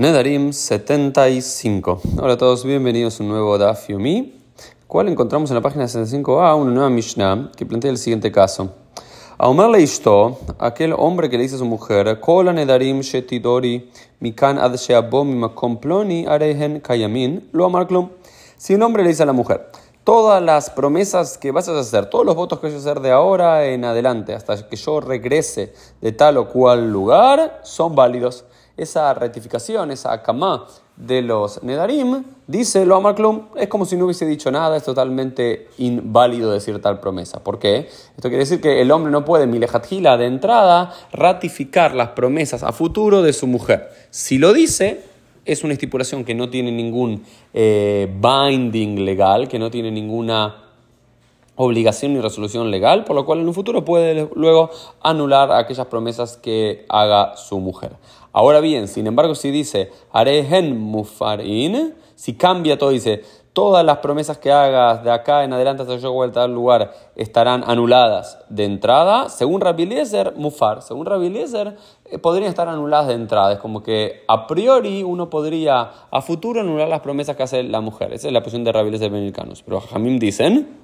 Nedarim 75. Hola a todos, bienvenidos a un nuevo Daf Yomi, cual encontramos en la página 65a una nueva Mishnah que plantea el siguiente caso. A Omer le aquel hombre que le dice a su mujer, Kola Nedarim Shetidori Mikan Ad Makom Ploni Arehen Kayamin, lo amarklum. Si un hombre le dice a la mujer, todas las promesas que vas a hacer, todos los votos que vas a hacer de ahora en adelante, hasta que yo regrese de tal o cual lugar, son válidos esa rectificación, esa akama de los Nedarim, dice lo Amaklum, es como si no hubiese dicho nada, es totalmente inválido decir tal promesa. ¿Por qué? Esto quiere decir que el hombre no puede, milejatjila de entrada, ratificar las promesas a futuro de su mujer. Si lo dice, es una estipulación que no tiene ningún eh, binding legal, que no tiene ninguna obligación ni resolución legal, por lo cual en un futuro puede luego anular aquellas promesas que haga su mujer. Ahora bien, sin embargo, si dice Arehen Mufarin, si cambia todo, dice todas las promesas que hagas de acá en adelante hasta yo vuelta al lugar estarán anuladas de entrada, según Rabbi Eliezer, Mufar, según Rabbi Eliezer, eh, podrían estar anuladas de entrada. Es como que a priori uno podría a futuro anular las promesas que hace la mujer. Esa es la posición de Rabbi Eliezer Benilcanos. Pero Jamim dicen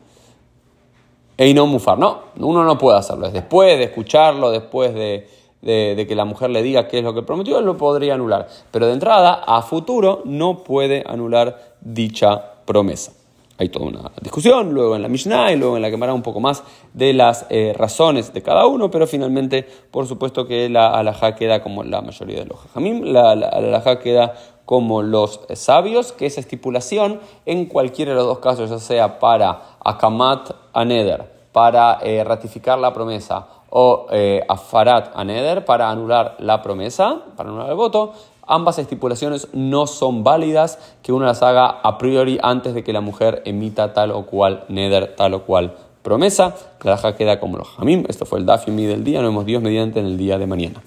y no mufar. No, uno no puede hacerlo. Es después de escucharlo, después de, que la mujer le diga qué es lo que prometió, él lo podría anular. Pero de entrada, a futuro, no puede anular dicha promesa. Hay toda una discusión, luego en la Mishnah y luego en la que un poco más de las eh, razones de cada uno, pero finalmente, por supuesto que la alajá queda como la mayoría de los jajamim, la, la, queda como los sabios, que esa estipulación en cualquiera de los dos casos, ya sea para Akamat Aneder, para eh, ratificar la promesa, o eh, Afarat Aneder, para anular la promesa, para anular el voto, ambas estipulaciones no son válidas, que uno las haga a priori antes de que la mujer emita tal o cual Neder, tal o cual promesa. La queda como los Jamim. Esto fue el Dafimi del día. Nos vemos Dios mediante en el día de mañana.